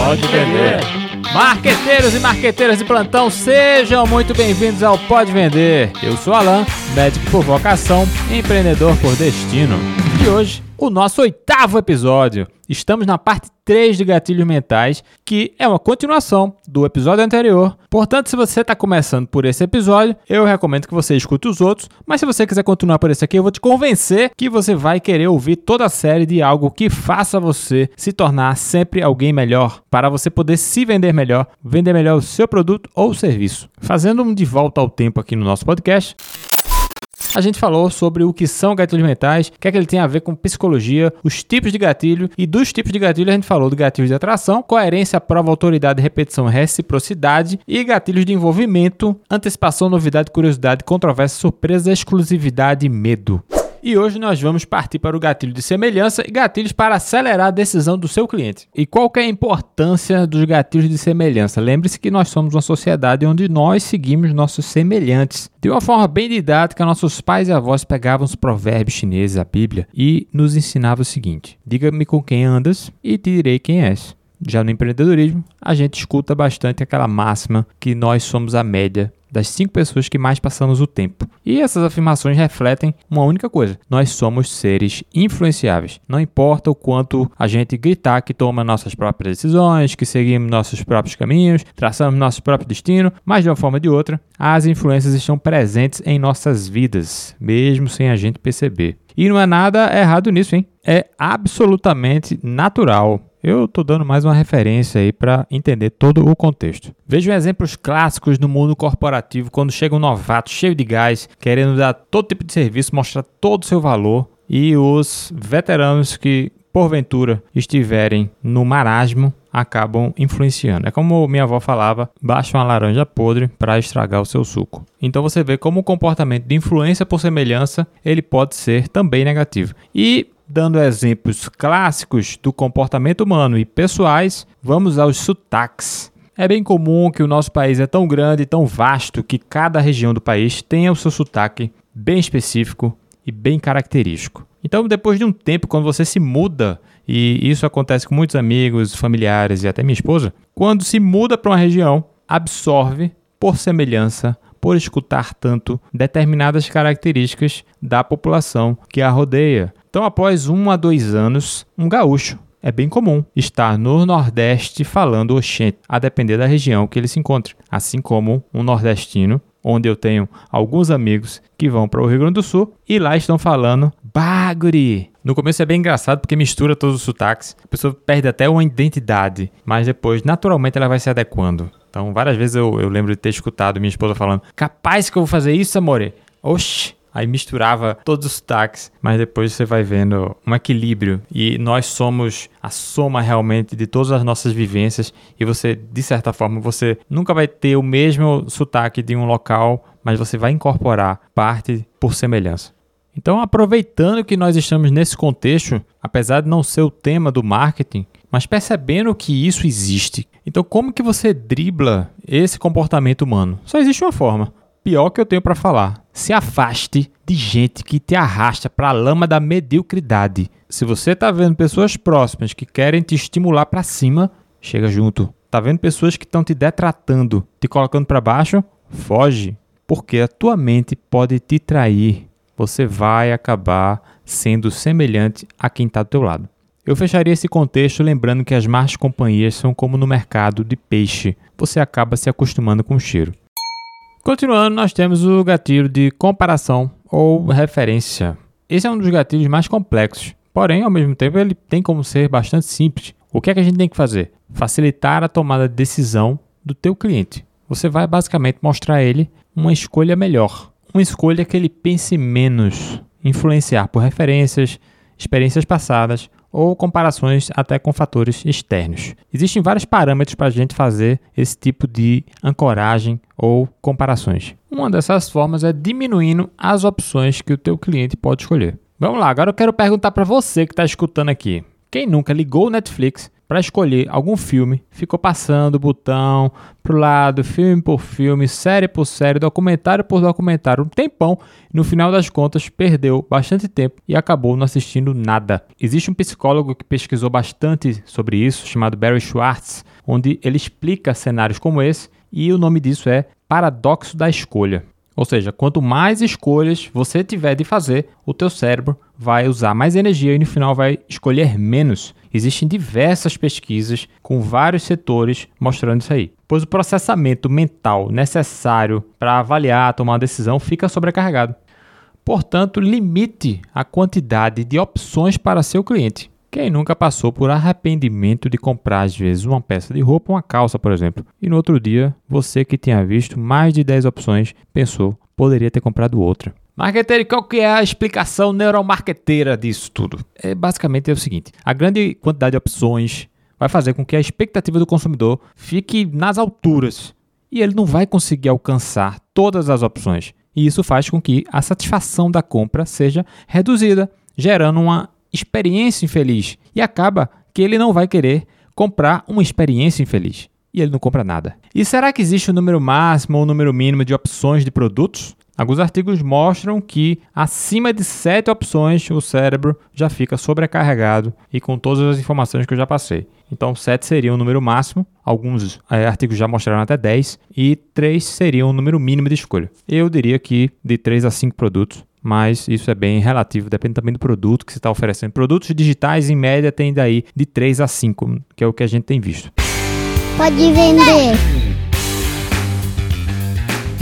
Pode Vender. Marqueteiros e marqueteiras de plantão, sejam muito bem-vindos ao Pode Vender. Eu sou Alan, médico por vocação, empreendedor por destino. E hoje o nosso oitavo episódio. Estamos na parte 3 de gatilhos mentais, que é uma continuação do episódio anterior. Portanto, se você está começando por esse episódio, eu recomendo que você escute os outros. Mas se você quiser continuar por esse aqui, eu vou te convencer que você vai querer ouvir toda a série de algo que faça você se tornar sempre alguém melhor, para você poder se vender melhor, vender melhor o seu produto ou serviço. Fazendo um de volta ao tempo aqui no nosso podcast a gente falou sobre o que são gatilhos mentais, o que é que ele tem a ver com psicologia, os tipos de gatilho e dos tipos de gatilho a gente falou do gatilho de atração, coerência, prova, autoridade, repetição, reciprocidade e gatilhos de envolvimento, antecipação, novidade, curiosidade, controvérsia, surpresa, exclusividade e medo. E hoje nós vamos partir para o gatilho de semelhança e gatilhos para acelerar a decisão do seu cliente. E qual é a importância dos gatilhos de semelhança? Lembre-se que nós somos uma sociedade onde nós seguimos nossos semelhantes. De uma forma bem didática, nossos pais e avós pegavam os provérbios chineses, a Bíblia, e nos ensinavam o seguinte: Diga-me com quem andas e te direi quem és. Já no empreendedorismo, a gente escuta bastante aquela máxima que nós somos a média das cinco pessoas que mais passamos o tempo. E essas afirmações refletem uma única coisa: nós somos seres influenciáveis. Não importa o quanto a gente gritar que toma nossas próprias decisões, que seguimos nossos próprios caminhos, traçamos nosso próprio destino, mas de uma forma ou de outra, as influências estão presentes em nossas vidas, mesmo sem a gente perceber. E não é nada errado nisso, hein? É absolutamente natural. Eu estou dando mais uma referência aí para entender todo o contexto. Vejam exemplos clássicos no mundo corporativo quando chega um novato cheio de gás, querendo dar todo tipo de serviço, mostrar todo o seu valor, e os veteranos que porventura estiverem no marasmo acabam influenciando. É como minha avó falava: baixa uma laranja podre para estragar o seu suco. Então você vê como o comportamento de influência por semelhança ele pode ser também negativo. E Dando exemplos clássicos do comportamento humano e pessoais, vamos aos sotaques. É bem comum que o nosso país é tão grande e tão vasto que cada região do país tenha o seu sotaque bem específico e bem característico. Então, depois de um tempo, quando você se muda, e isso acontece com muitos amigos, familiares e até minha esposa, quando se muda para uma região, absorve por semelhança por escutar tanto determinadas características da população que a rodeia. Então, após um a dois anos, um gaúcho é bem comum estar no Nordeste falando oxente, a depender da região que ele se encontre. Assim como um nordestino, onde eu tenho alguns amigos que vão para o Rio Grande do Sul e lá estão falando baguri. No começo é bem engraçado porque mistura todos os sotaques, a pessoa perde até uma identidade, mas depois naturalmente ela vai se adequando. Então, várias vezes eu, eu lembro de ter escutado minha esposa falando: Capaz que eu vou fazer isso, amore? Oxi! Aí misturava todos os sotaques, mas depois você vai vendo um equilíbrio. E nós somos a soma realmente de todas as nossas vivências. E você, de certa forma, você nunca vai ter o mesmo sotaque de um local, mas você vai incorporar parte por semelhança. Então, aproveitando que nós estamos nesse contexto, apesar de não ser o tema do marketing, mas percebendo que isso existe. Então, como que você dribla esse comportamento humano? Só existe uma forma. Pior que eu tenho para falar. Se afaste de gente que te arrasta para a lama da mediocridade. Se você está vendo pessoas próximas que querem te estimular para cima, chega junto. Tá vendo pessoas que estão te detratando, te colocando para baixo? Foge, porque a tua mente pode te trair. Você vai acabar sendo semelhante a quem está do teu lado. Eu fecharia esse contexto lembrando que as más companhias são como no mercado de peixe, você acaba se acostumando com o cheiro. Continuando, nós temos o gatilho de comparação ou referência. Esse é um dos gatilhos mais complexos, porém, ao mesmo tempo, ele tem como ser bastante simples. O que é que a gente tem que fazer? Facilitar a tomada de decisão do teu cliente. Você vai basicamente mostrar a ele uma escolha melhor, uma escolha que ele pense menos, influenciar por referências, experiências passadas ou comparações até com fatores externos. Existem vários parâmetros para a gente fazer esse tipo de ancoragem ou comparações. Uma dessas formas é diminuindo as opções que o teu cliente pode escolher. Vamos lá, agora eu quero perguntar para você que está escutando aqui. Quem nunca ligou o Netflix, para escolher algum filme, ficou passando o botão pro lado, filme por filme, série por série, documentário por documentário, um tempão, e no final das contas perdeu bastante tempo e acabou não assistindo nada. Existe um psicólogo que pesquisou bastante sobre isso, chamado Barry Schwartz, onde ele explica cenários como esse, e o nome disso é paradoxo da escolha. Ou seja, quanto mais escolhas você tiver de fazer, o teu cérebro vai usar mais energia e no final vai escolher menos. Existem diversas pesquisas com vários setores mostrando isso aí, pois o processamento mental necessário para avaliar, tomar uma decisão fica sobrecarregado. Portanto, limite a quantidade de opções para seu cliente. Quem nunca passou por arrependimento de comprar às vezes uma peça de roupa, uma calça, por exemplo, e no outro dia você que tinha visto mais de 10 opções pensou poderia ter comprado outra. Marqueteiro, qual que é a explicação neuromarqueteira disso tudo? É basicamente é o seguinte: a grande quantidade de opções vai fazer com que a expectativa do consumidor fique nas alturas e ele não vai conseguir alcançar todas as opções. E isso faz com que a satisfação da compra seja reduzida, gerando uma experiência infeliz e acaba que ele não vai querer comprar uma experiência infeliz e ele não compra nada. E será que existe um número máximo ou um número mínimo de opções de produtos? Alguns artigos mostram que acima de 7 opções o cérebro já fica sobrecarregado e com todas as informações que eu já passei. Então 7 seria o número máximo, alguns é, artigos já mostraram até 10, e 3 seria o número mínimo de escolha. Eu diria que de 3 a 5 produtos mas isso é bem relativo, depende também do produto que você está oferecendo. Produtos digitais, em média, tem daí de 3 a 5, que é o que a gente tem visto. Pode vender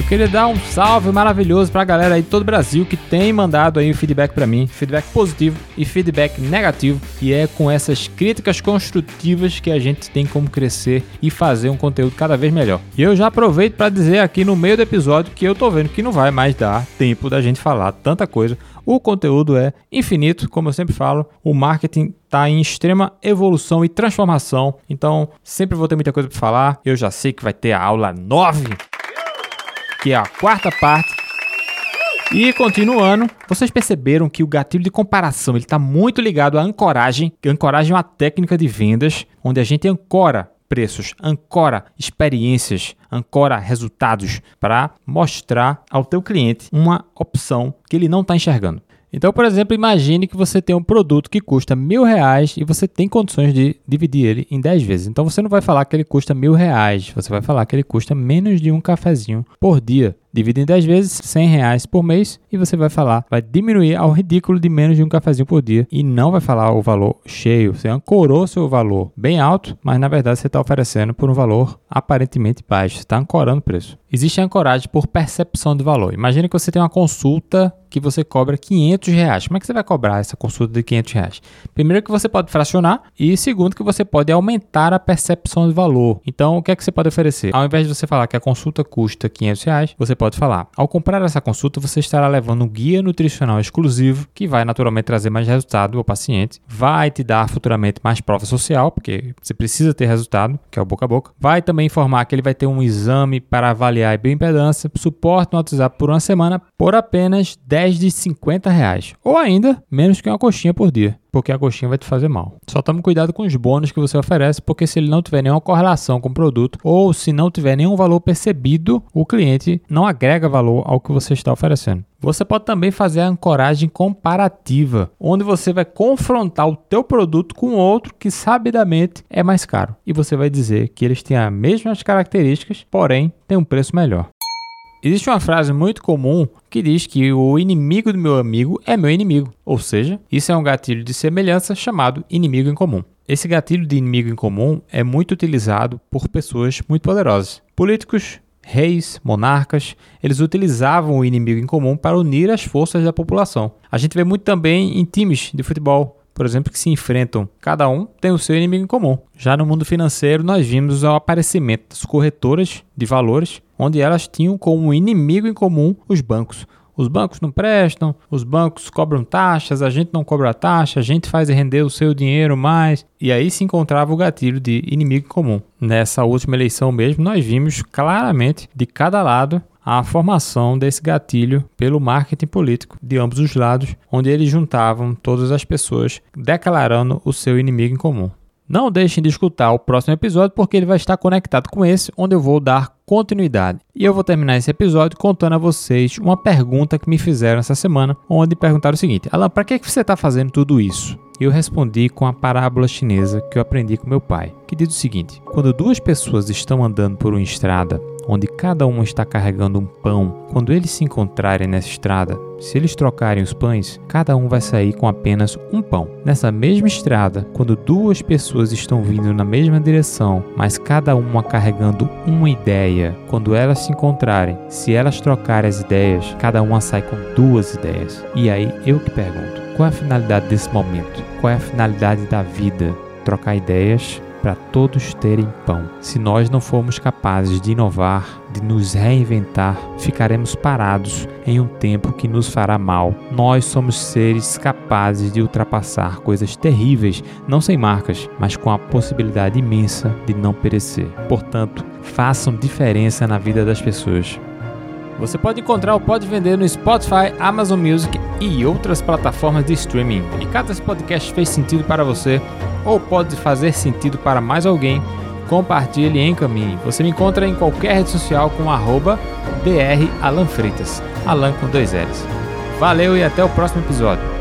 queria dar um salve maravilhoso pra galera aí de todo o Brasil que tem mandado aí o feedback para mim, feedback positivo e feedback negativo, e é com essas críticas construtivas que a gente tem como crescer e fazer um conteúdo cada vez melhor. E eu já aproveito para dizer aqui no meio do episódio que eu tô vendo que não vai mais dar tempo da gente falar tanta coisa. O conteúdo é infinito, como eu sempre falo, o marketing está em extrema evolução e transformação, então sempre vou ter muita coisa para falar. Eu já sei que vai ter a aula 9 que é a quarta parte. E continuando, vocês perceberam que o gatilho de comparação ele está muito ligado à ancoragem. A ancoragem é uma técnica de vendas onde a gente ancora preços, ancora experiências, ancora resultados para mostrar ao teu cliente uma opção que ele não está enxergando. Então, por exemplo, imagine que você tem um produto que custa mil reais e você tem condições de dividir ele em 10 vezes. Então, você não vai falar que ele custa mil reais, você vai falar que ele custa menos de um cafezinho por dia. Divide em 10 vezes, 100 reais por mês e você vai falar, vai diminuir ao ridículo de menos de um cafezinho por dia e não vai falar o valor cheio. Você ancorou seu valor bem alto, mas na verdade você está oferecendo por um valor aparentemente baixo. Você está ancorando o preço. Existe a ancoragem por percepção de valor. Imagine que você tem uma consulta que você cobra 500 reais. Como é que você vai cobrar essa consulta de 500 reais? Primeiro que você pode fracionar e segundo que você pode aumentar a percepção de valor. Então, o que é que você pode oferecer? Ao invés de você falar que a consulta custa 500 reais, você pode falar, ao comprar essa consulta, você estará levando um guia nutricional exclusivo que vai naturalmente trazer mais resultado ao paciente, vai te dar futuramente mais prova social, porque você precisa ter resultado, que é o boca a boca, vai também informar que ele vai ter um exame para avaliar a bioimpedância, suporte no WhatsApp por uma semana por apenas 10 de 50 reais, ou ainda menos que uma coxinha por dia porque a coxinha vai te fazer mal. Só tome cuidado com os bônus que você oferece, porque se ele não tiver nenhuma correlação com o produto ou se não tiver nenhum valor percebido, o cliente não agrega valor ao que você está oferecendo. Você pode também fazer a ancoragem comparativa, onde você vai confrontar o teu produto com outro que sabidamente é mais caro. E você vai dizer que eles têm as mesmas características, porém tem um preço melhor. Existe uma frase muito comum que diz que o inimigo do meu amigo é meu inimigo, ou seja, isso é um gatilho de semelhança chamado inimigo em comum. Esse gatilho de inimigo em comum é muito utilizado por pessoas muito poderosas. Políticos, reis, monarcas, eles utilizavam o inimigo em comum para unir as forças da população. A gente vê muito também em times de futebol por exemplo, que se enfrentam. Cada um tem o seu inimigo em comum. Já no mundo financeiro, nós vimos o aparecimento das corretoras de valores, onde elas tinham como inimigo em comum os bancos. Os bancos não prestam, os bancos cobram taxas, a gente não cobra taxa, a gente faz render o seu dinheiro mais. E aí se encontrava o gatilho de inimigo comum. Nessa última eleição mesmo, nós vimos claramente de cada lado a formação desse gatilho pelo marketing político de ambos os lados, onde eles juntavam todas as pessoas declarando o seu inimigo em comum. Não deixem de escutar o próximo episódio porque ele vai estar conectado com esse, onde eu vou dar continuidade. E eu vou terminar esse episódio contando a vocês uma pergunta que me fizeram essa semana, onde perguntaram o seguinte: Alan, para que você está fazendo tudo isso? E eu respondi com a parábola chinesa que eu aprendi com meu pai, que diz o seguinte: quando duas pessoas estão andando por uma estrada onde cada uma está carregando um pão, quando eles se encontrarem nessa estrada, se eles trocarem os pães, cada um vai sair com apenas um pão. Nessa mesma estrada, quando duas pessoas estão vindo na mesma direção, mas cada uma carregando uma ideia, quando elas se encontrarem, se elas trocarem as ideias, cada uma sai com duas ideias. E aí eu que pergunto: qual é a finalidade desse momento? Qual é a finalidade da vida? Trocar ideias para todos terem pão. Se nós não formos capazes de inovar, de nos reinventar, ficaremos parados em um tempo que nos fará mal. Nós somos seres capazes de ultrapassar coisas terríveis, não sem marcas, mas com a possibilidade imensa de não perecer. Portanto, façam diferença na vida das pessoas. Você pode encontrar o Pode Vender no Spotify, Amazon Music e outras plataformas de streaming. E caso esse podcast fez sentido para você ou pode fazer sentido para mais alguém, compartilhe e encaminhe. Você me encontra em qualquer rede social com arroba Alan Freitas, Alan com dois L's. Valeu e até o próximo episódio.